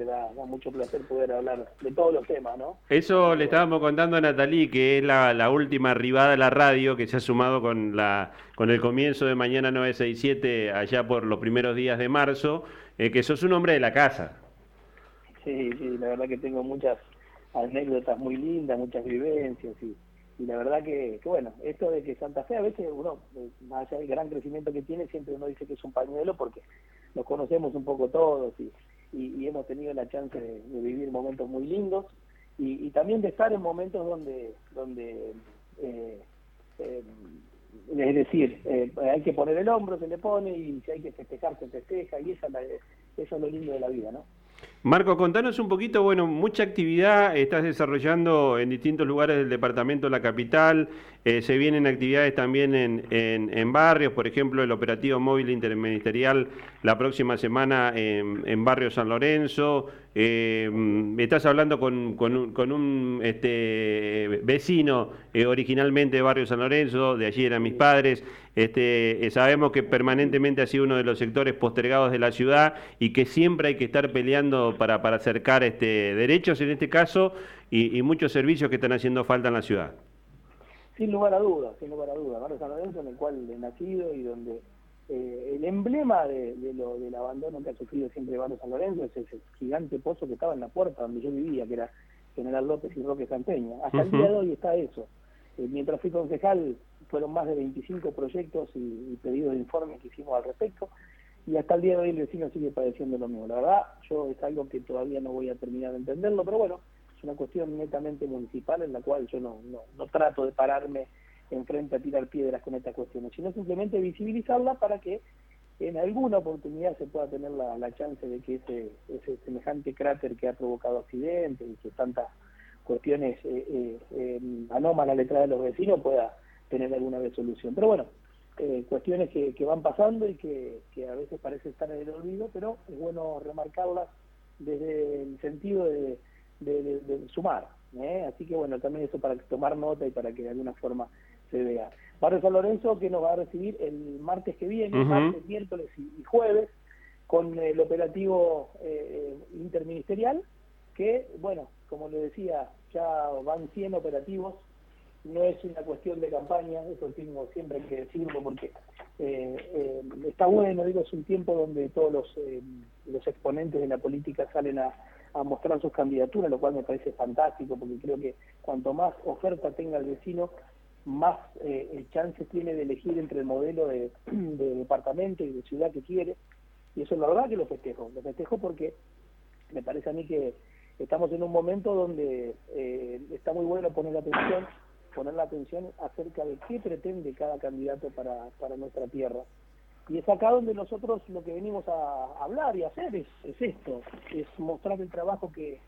siempre da, mucho placer poder hablar de todos los temas, ¿no? Eso le estábamos contando a Natalí, que es la, última arribada de la radio, que se ha sumado con, la, con el comienzo de Mañana 967 allá por los primeros días de marzo, eh, que sos un hombre de la casa. Sí, sí, la verdad que tengo muchas anécdotas muy lindas, muchas vivencias y y la verdad que, bueno, esto de que Santa Fe a veces uno, más allá del gran crecimiento que tiene, siempre uno dice que es un pañuelo porque nos conocemos un poco todos y, y, hemos tenido la chance de, vivir momentos muy lindos y, también de estar en momentos donde, donde eh, eh, es decir, eh, hay que poner el hombro, se le pone y si hay que festejar, se festeja y esa eso es lo lindo de la vida, ¿no? Marco, contanos un poquito, bueno, mucha actividad estás desarrollando en distintos lugares del departamento de la capital, eh, se vienen actividades también en, barrios, por ejemplo, el operativo móvil interministerial la próxima semana en, Barrio San Lorenzo, eh, estás hablando con, un, este, vecino eh, originalmente de Barrio San Lorenzo, de allí eran mis padres, este, sabemos que permanentemente ha sido uno de los sectores postergados de la ciudad y que siempre hay que estar peleando para, para acercar este, derechos en este caso y muchos servicios que están haciendo falta en la ciudad. Sin lugar a dudas, sin lugar a dudas. Barrio San Lorenzo, en el cual he nacido y donde eh, el emblema de, lo, del abandono que ha sufrido siempre Barrio San Lorenzo es ese gigante pozo que estaba en la puerta donde yo vivía, que era General López y Roque Santeña. Hasta el día de hoy está eso. Eh, mientras fui concejal, fueron más de 25 proyectos y, pedidos de informes que hicimos al respecto y hasta el día de hoy el vecino sigue padeciendo lo mismo. La verdad, yo es algo que todavía no voy a terminar de entenderlo, pero bueno, es una cuestión netamente municipal en la cual yo no, no, no trato de pararme enfrente a tirar piedras con estas cuestiones, sino simplemente visibilizarla para que en alguna oportunidad se pueda tener la, la chance de que ese, ese semejante cráter que ha provocado accidentes y que tantas cuestiones eh, eh, eh, anómalas detrás de los vecinos pueda tener alguna resolución. Pero bueno, eh, cuestiones que, que, van pasando y que, que a veces parece estar en el olvido, pero es bueno remarcarlas desde el sentido de, de, sumar. ¿eh? Así que bueno, también eso para tomar nota y para que de alguna forma se vea. Barrio San Lorenzo que nos va a recibir el martes que viene, martes, miércoles y, jueves, con el operativo eh, interministerial, que bueno, como le decía, ya van 100 operativos, no es una cuestión de campaña, eso tengo siempre que decirlo porque eh, está bueno, digo, es un tiempo donde todos los, los exponentes de la política salen a a mostrar sus candidaturas, lo cual me parece fantástico, porque creo que cuanto más oferta tenga el vecino, más eh, chances tiene de elegir entre el modelo de, departamento y de ciudad que quiere. Y eso es la verdad que lo festejo. Lo festejo porque me parece a mí que estamos en un momento donde eh, está muy bueno poner la atención, poner la atención acerca de qué pretende cada candidato para, para nuestra tierra. Y es acá donde nosotros lo que venimos a hablar y hacer es, esto, es mostrar el trabajo que,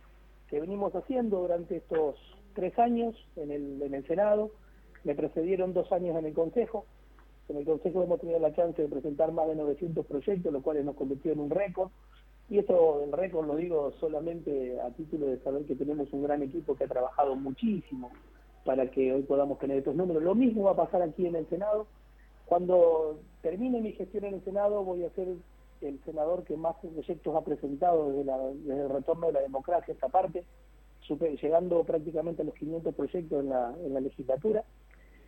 que, venimos haciendo durante estos tres años en el, en el Senado. Me precedieron dos años en el Consejo. En el Consejo hemos tenido la chance de presentar más de 900 proyectos, lo cual nos convirtió en un récord. Y esto, el récord lo digo solamente a título de saber que tenemos un gran equipo que ha trabajado muchísimo para que hoy podamos tener estos números. Lo mismo va a pasar aquí en el Senado cuando termine mi gestión en el Senado voy a ser el senador que más proyectos ha presentado desde, el retorno de la democracia esta parte, llegando prácticamente a los 500 proyectos en la, en la legislatura,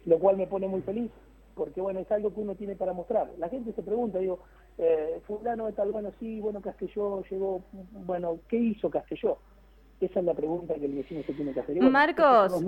lo cual me pone muy feliz, porque bueno, es algo que uno tiene para mostrar. La gente se pregunta, digo, eh, fulano de tal, bueno, sí, bueno, Castelló llegó, bueno, ¿qué hizo Castelló? Esa es la pregunta que el vecino se tiene que hacer. Marcos,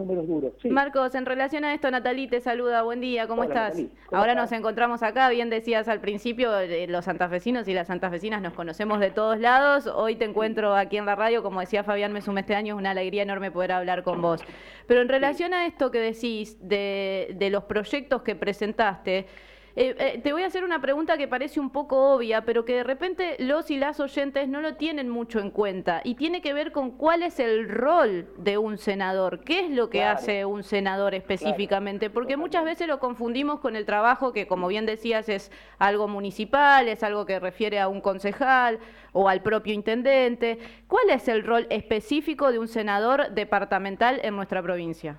Marcos, en relación a esto, Natalí te saluda, buen día, ¿cómo estás? Ahora nos encontramos acá, bien decías al principio, eh, los santafesinos y las santafesinas nos conocemos de todos lados, hoy te encuentro aquí en la radio, como decía Fabián Mesum este año, es una alegría enorme poder hablar con vos. Pero en relación a esto que decís de, de los proyectos que presentaste, eh, eh, te voy a hacer una pregunta que parece un poco obvia, pero que de repente los y las oyentes no lo tienen mucho en cuenta y tiene que ver con cuál es el rol de un senador, qué es lo que hace un senador específicamente, porque muchas veces lo confundimos con el trabajo que, como bien decías, es algo municipal, es algo que refiere a un concejal o al propio intendente. ¿Cuál es el rol específico de un senador departamental en nuestra provincia?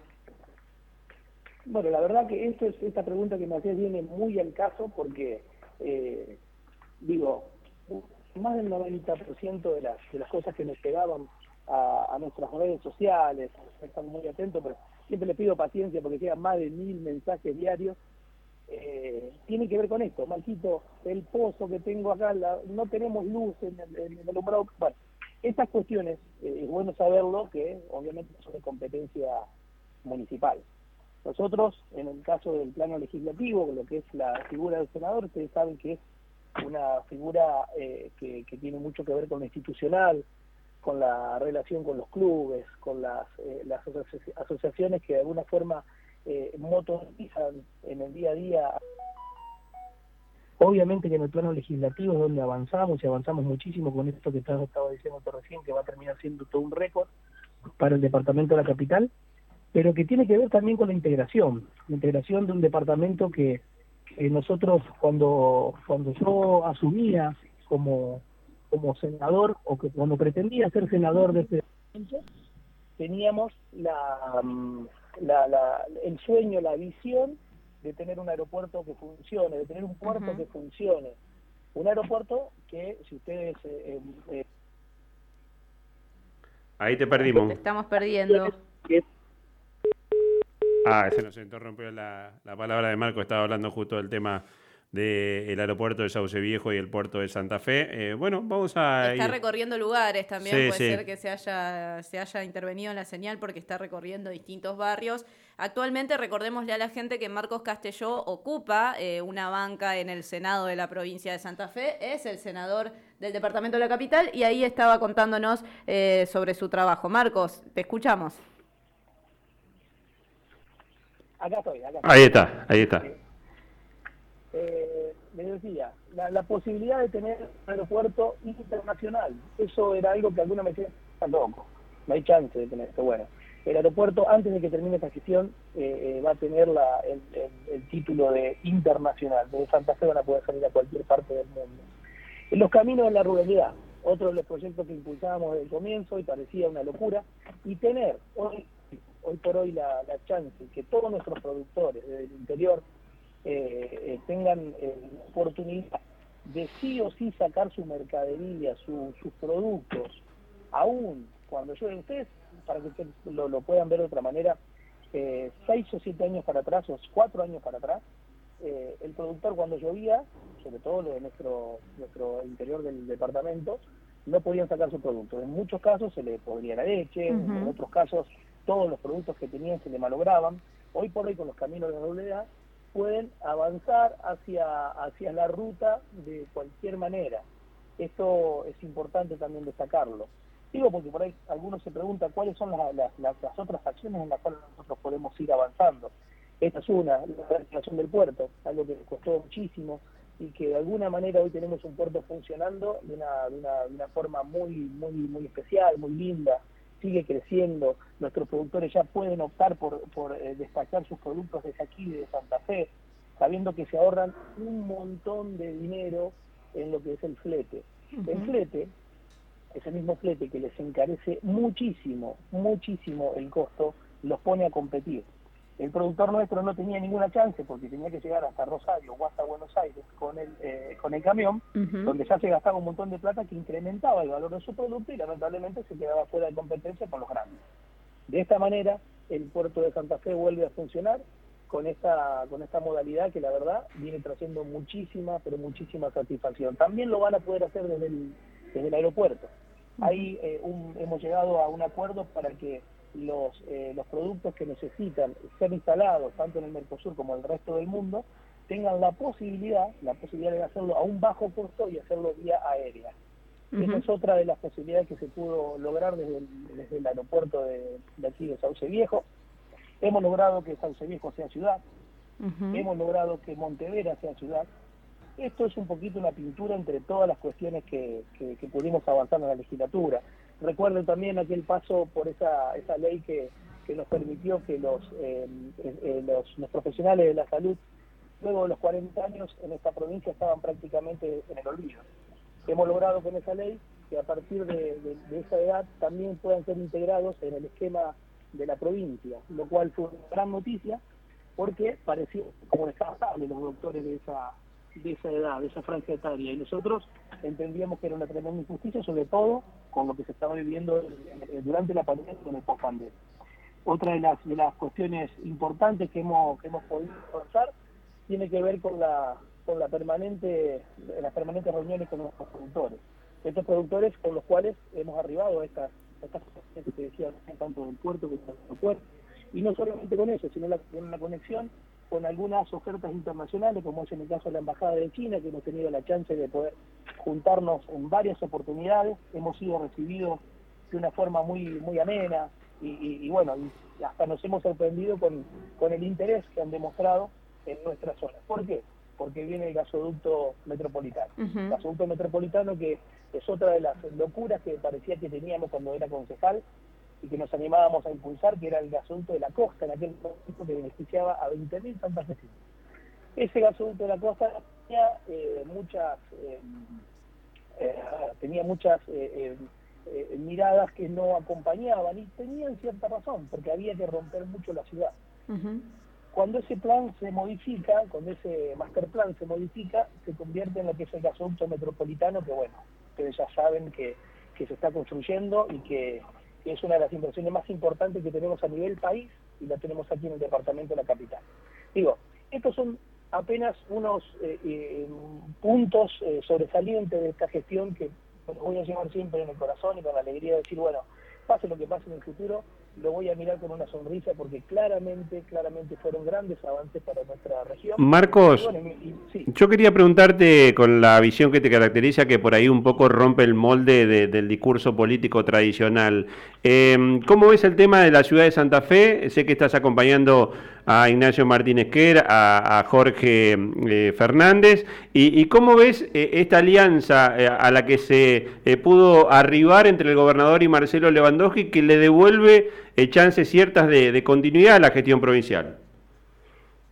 Bueno, la verdad que esto es, esta pregunta que me hacías viene muy al caso porque, eh, digo, más del 90% de las, de las cosas que nos llegaban a, nuestras redes sociales, estamos muy atentos, pero siempre le pido paciencia porque llegan más de mil mensajes diarios, eh, tiene que ver con esto, Marquito, el pozo que tengo acá, no tenemos luz en el, en el alumbrado, bueno, estas cuestiones, eh, es bueno saberlo, que obviamente son de competencia municipal. Nosotros, en el caso del plano legislativo, lo que es la figura del senador, ustedes saben que es una figura eh, que, tiene mucho que ver con lo institucional, con la relación con los clubes, con las, eh, las asociaciones que de alguna forma eh, motorizan en el día a día. Obviamente que en el plano legislativo es donde avanzamos y avanzamos muchísimo con esto que estaba, estaba diciendo recién, que va a terminar siendo todo un récord para el departamento de la capital, pero que tiene que ver también con la integración, la integración de un departamento que nosotros cuando, cuando yo asumía como, como senador o que cuando pretendía ser senador de este teníamos la, mm, la, la, el sueño, la visión de tener un aeropuerto que funcione, de tener un puerto que funcione. Un aeropuerto que, si ustedes... Eh, eh, Ahí te perdimos. Te estamos perdiendo. Ah, se nos interrumpió la, la palabra de Marco, estaba hablando justo del tema del aeropuerto de Sauce Viejo y el puerto de Santa Fe. Eh, bueno, vamos a... Está recorriendo lugares también, puede ser que se haya, se haya intervenido en la señal porque está recorriendo distintos barrios. Actualmente recordémosle a la gente que Marcos Castelló ocupa eh, una banca en el Senado de la provincia de Santa Fe, es el senador del departamento de la capital y ahí estaba contándonos eh, sobre su trabajo. Marcos, te escuchamos. Acá estoy, acá Ahí está, ahí está. Eh, me decía, la, posibilidad de tener un aeropuerto internacional, eso era algo que alguna me decía, está loco, no hay chance de tener esto. Bueno, el aeropuerto, antes de que termine esta gestión, eh, eh, va a tener la, el, título de internacional. Desde Santa Fe van a poder salir a cualquier parte del mundo. En los caminos de la ruralidad, otro de los proyectos que impulsábamos desde el comienzo y parecía una locura, y tener hoy hoy por hoy la, la chance que todos nuestros productores del interior eh, eh, tengan eh, oportunidad de sí o sí sacar su mercadería, sus productos, aún cuando llueve ustedes, para que ustedes lo, puedan ver de otra manera, seis o siete años para atrás, o cuatro años para atrás, el productor cuando llovía, sobre todo lo de nuestro, nuestro interior del departamento, no podían sacar su producto. En muchos casos se le podría la leche, en otros casos todos los productos que tenían se le malograban. Hoy por hoy con los caminos de la doble pueden avanzar hacia, hacia la ruta de cualquier manera. Esto es importante también destacarlo. Digo porque por ahí algunos se preguntan cuáles son las, otras acciones en las cuales nosotros podemos ir avanzando. Esta es una, la recreación del puerto, algo que costó muchísimo y que de alguna manera hoy tenemos un puerto funcionando de una, de una, de una forma muy, muy, muy especial, muy linda, sigue creciendo, nuestros productores ya pueden optar por, por eh, despachar sus productos desde aquí, de Santa Fe, sabiendo que se ahorran un montón de dinero en lo que es el flete. El flete, ese mismo flete que les encarece muchísimo, muchísimo el costo, los pone a competir. El productor nuestro no tenía ninguna chance porque tenía que llegar hasta Rosario o hasta Buenos Aires con el, eh, con el camión, donde ya se gastaba un montón de plata que incrementaba el valor de su producto y lamentablemente se quedaba fuera de competencia con los grandes. De esta manera, el puerto de Santa Fe vuelve a funcionar con esta, con esta modalidad que la verdad viene trayendo muchísima, pero muchísima satisfacción. También lo van a poder hacer desde el, desde el aeropuerto. Ahí eh, hemos llegado a un acuerdo para que los, eh, los productos que necesitan ser instalados tanto en el Mercosur como en el resto del mundo tengan la posibilidad, la posibilidad de hacerlo a un bajo costo y hacerlo vía aérea. Esa es otra de las posibilidades que se pudo lograr desde el, desde el aeropuerto de, aquí de Sauce Viejo. Hemos logrado que Sauce Viejo sea ciudad, hemos logrado que Montevera sea ciudad. Esto es un poquito una pintura entre todas las cuestiones que, que, que pudimos avanzar en la legislatura. Recuerden también aquel paso por esa, esa ley que, que nos permitió que los, eh, eh, los, los, profesionales de la salud, luego de los 40 años en esta provincia, estaban prácticamente en el olvido. Hemos logrado con esa ley que a partir de, esa edad también puedan ser integrados en el esquema de la provincia, lo cual fue una gran noticia porque pareció como descartable los doctores de esa, de esa edad, de esa franja etaria, y nosotros entendíamos que era una tremenda injusticia, sobre todo con lo que se estaba viviendo durante la pandemia y con el post -pandemia. Otra de las, de las cuestiones importantes que hemos, que hemos podido avanzar tiene que ver con la, con la permanente, las permanentes reuniones con los productores. Estos productores con los cuales hemos arribado a estas, estas que te decía, tanto del puerto como del puerto. Y no solamente con eso, sino la, una conexión con algunas ofertas internacionales, como es en el caso de la Embajada de China, que hemos tenido la chance de poder juntarnos en varias oportunidades, hemos sido recibidos de una forma muy muy amena y, bueno, hasta nos hemos sorprendido con, con el interés que han demostrado en nuestra zona. ¿Por qué? Porque viene el gasoducto metropolitano. El gasoducto metropolitano que es otra de las locuras que parecía que teníamos cuando era concejal, y que nos animábamos a impulsar, que era el gasoducto de la costa, en aquel momento que beneficiaba a 20.000 santafesinos. Ese gasoducto de la costa eh, muchas, eh, eh, tenía muchas miradas que no acompañaban y tenían cierta razón, porque había que romper mucho la ciudad. Cuando ese plan se modifica, cuando ese master plan se modifica, se convierte en lo que es el gasoducto metropolitano, que bueno, ustedes ya saben que, que se está construyendo y que es una de las inversiones más importantes que tenemos a nivel país y la tenemos aquí en el departamento de la capital. Digo, estos son apenas unos eh, eh, puntos eh, sobresalientes de esta gestión que voy a llevar siempre en el corazón y con la alegría de decir, bueno, pase lo que pase en el futuro, lo voy a mirar con una sonrisa porque claramente, claramente fueron grandes avances para nuestra región. Marcos, yo quería preguntarte con la visión que te caracteriza, que por ahí un poco rompe el molde del discurso político tradicional. Em, ¿Cómo ves el tema de la ciudad de Santa Fe? Sé que estás acompañando a Ignacio Martínez Quer, a, Jorge eh, Fernández, y, cómo ves eh, esta alianza eh, a la que se pudo arribar entre el gobernador y Marcelo Lewandowski que le devuelve chances ciertas de, continuidad a la gestión provincial.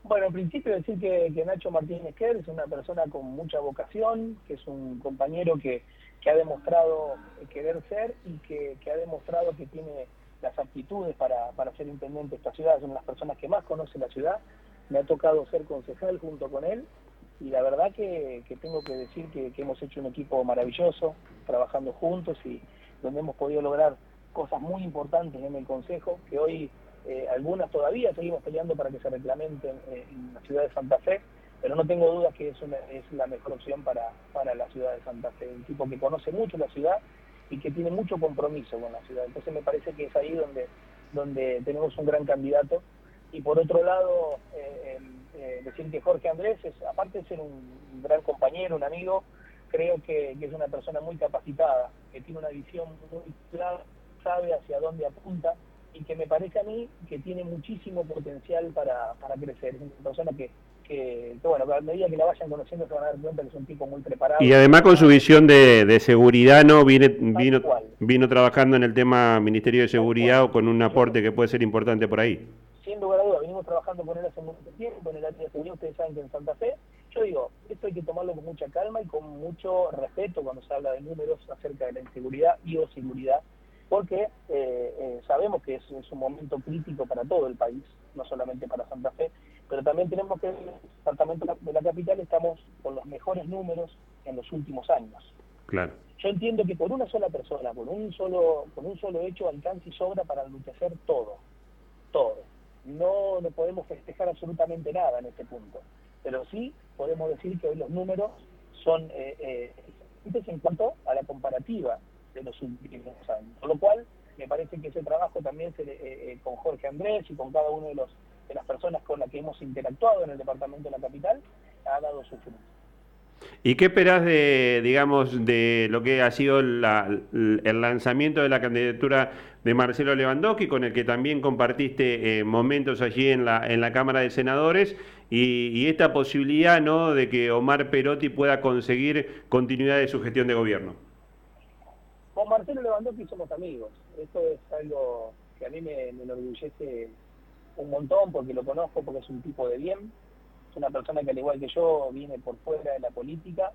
Bueno, en principio decir que, Nacho Martínez Quer es una persona con mucha vocación, que es un compañero que, ha demostrado querer ser y que, ha demostrado que tiene las aptitudes para, ser intendente de esta ciudad, es una de las personas que más conoce la ciudad, me ha tocado ser concejal junto con él y la verdad que, tengo que decir que, hemos hecho un equipo maravilloso, trabajando juntos y donde hemos podido lograr cosas muy importantes en el Consejo, que hoy eh, algunas todavía seguimos peleando para que se reglamenten eh, en la ciudad de Santa Fe, pero no tengo dudas que es, es la mejor opción para, para la ciudad de Santa Fe, un tipo que conoce mucho la ciudad y que tiene mucho compromiso con la ciudad. Entonces me parece que es ahí donde, donde tenemos un gran candidato. Y por otro lado, eh, decir que Jorge Andrés, es, aparte de ser un gran compañero, un amigo, creo que, que, es una persona muy capacitada, que tiene una visión muy clara sabe hacia dónde apunta y que me parece a mí que tiene muchísimo potencial para, para crecer. Es una persona que, que, bueno, a medida que la vayan conociendo se van a dar cuenta que es un tipo muy preparado. Y además con su visión de, de seguridad, ¿no? Viene, vino, vino trabajando en el tema Ministerio de Seguridad o con un aporte que puede ser importante por ahí. Sin lugar a dudas, venimos trabajando con él hace mucho tiempo en el área de seguridad, ustedes saben que en Santa Fe, yo digo, esto hay que tomarlo con mucha calma y con mucho respeto cuando se habla de números acerca de la inseguridad y o seguridad porque eh, eh, sabemos que es, un momento crítico para todo el país, no solamente para Santa Fe, pero también tenemos que, en el departamento de la capital estamos con los mejores números en los últimos años. Claro. Yo entiendo que por una sola persona, por un solo, con un solo hecho, alcanza y sobra para enlutecer todo, todo. No, no podemos festejar absolutamente nada en este punto, pero sí podemos decir que hoy los números son eh, eh en cuanto a la comparativa de los últimos años. Con lo cual, me parece que ese trabajo también se, eh, eh, con Jorge Andrés y con cada uno de, los, de las personas con las que hemos interactuado en el departamento de la capital, ha dado su fruto. ¿Y qué esperás de, digamos, de lo que ha sido el lanzamiento de la candidatura de Marcelo Lewandowski, con el que también compartiste eh, momentos allí en la, en la Cámara de Senadores, y, y, esta posibilidad ¿no? de que Omar Perotti pueda conseguir continuidad de su gestión de gobierno? Con Marcelo Lewandowski somos amigos. Esto es algo que a mí me, enorgullece un montón porque lo conozco, porque es un tipo de bien. Es una persona que al igual que yo viene por fuera de la política,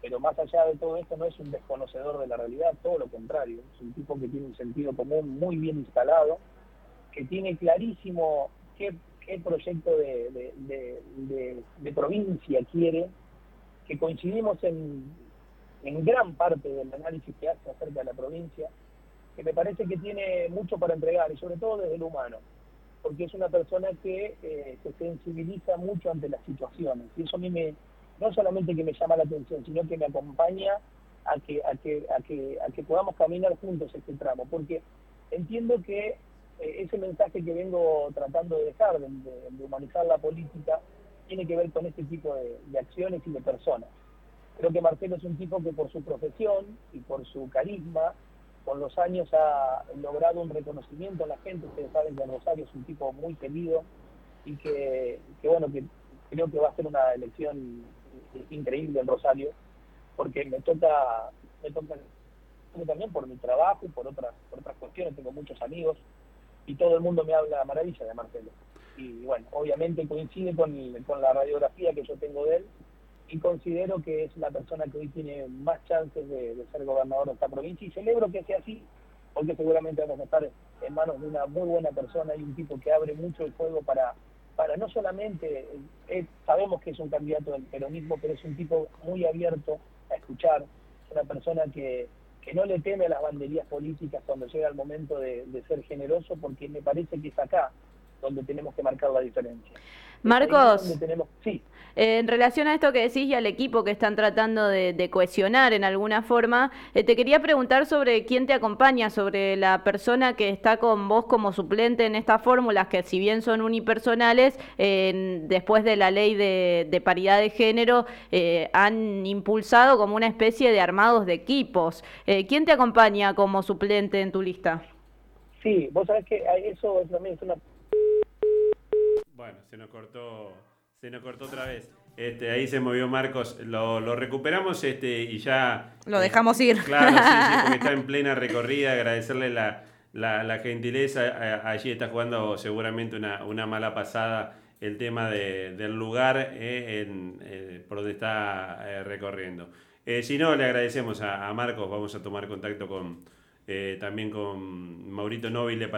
pero más allá de todo esto no es un desconocedor de la realidad, todo lo contrario. Es un tipo que tiene un sentido común muy bien instalado, que tiene clarísimo qué, proyecto de, de provincia quiere que coincidimos en, en gran parte del análisis que hace acerca de la provincia, que me parece que tiene mucho para entregar, y sobre todo desde lo humano, porque es una persona que eh, se sensibiliza mucho ante las situaciones, y eso a mí me, no solamente que me llama la atención, sino que me acompaña a que, a que, a que, a que podamos caminar juntos este tramo, porque entiendo que eh, ese mensaje que vengo tratando de dejar, de, humanizar la política, tiene que ver con este tipo de, de acciones y de personas. Creo que Marcelo es un tipo que por su profesión y por su carisma, con los años ha logrado un reconocimiento a la gente. Ustedes saben que Rosario es un tipo muy querido y que, bueno, que creo que va a ser una elección increíble en Rosario, porque me toca, me toca también por mi trabajo y por otras, por otras cuestiones, tengo muchos amigos y todo el mundo me habla maravilla de Marcelo. Y bueno, obviamente coincide con la radiografía que yo tengo de él y considero que es la persona que hoy tiene más chances de, ser gobernador de esta provincia y celebro que sea así, porque seguramente vamos a estar en manos de una muy buena persona y un tipo que abre mucho el juego para, para no solamente, eh, sabemos que es un candidato del peronismo, pero es un tipo muy abierto a escuchar, es una persona que, que no le teme a las banderías políticas cuando llega el momento de, de ser generoso, porque me parece que es acá donde tenemos que marcar la diferencia. Marcos, en relación a esto que decís y al equipo que están tratando de, cohesionar en alguna forma, eh, te quería preguntar sobre quién te acompaña, sobre la persona que está con vos como suplente en estas fórmulas, que si bien son unipersonales, después de la ley de, paridad de género, eh, han impulsado como una especie de armados de equipos. Eh, ¿Quién te acompaña como suplente en tu lista? Sí, vos sabés que eso también es una bueno, se nos cortó, se nos cortó otra vez. Este, ahí se movió Marcos, lo, recuperamos este, y ya... Lo dejamos ir. Claro, sí, porque está en plena recorrida, agradecerle la, gentileza. Allí está jugando seguramente una, mala pasada el tema del lugar eh, en, eh, por donde está eh, recorriendo. si no, le agradecemos a, Marcos, vamos a tomar contacto con también con Maurito Nobile para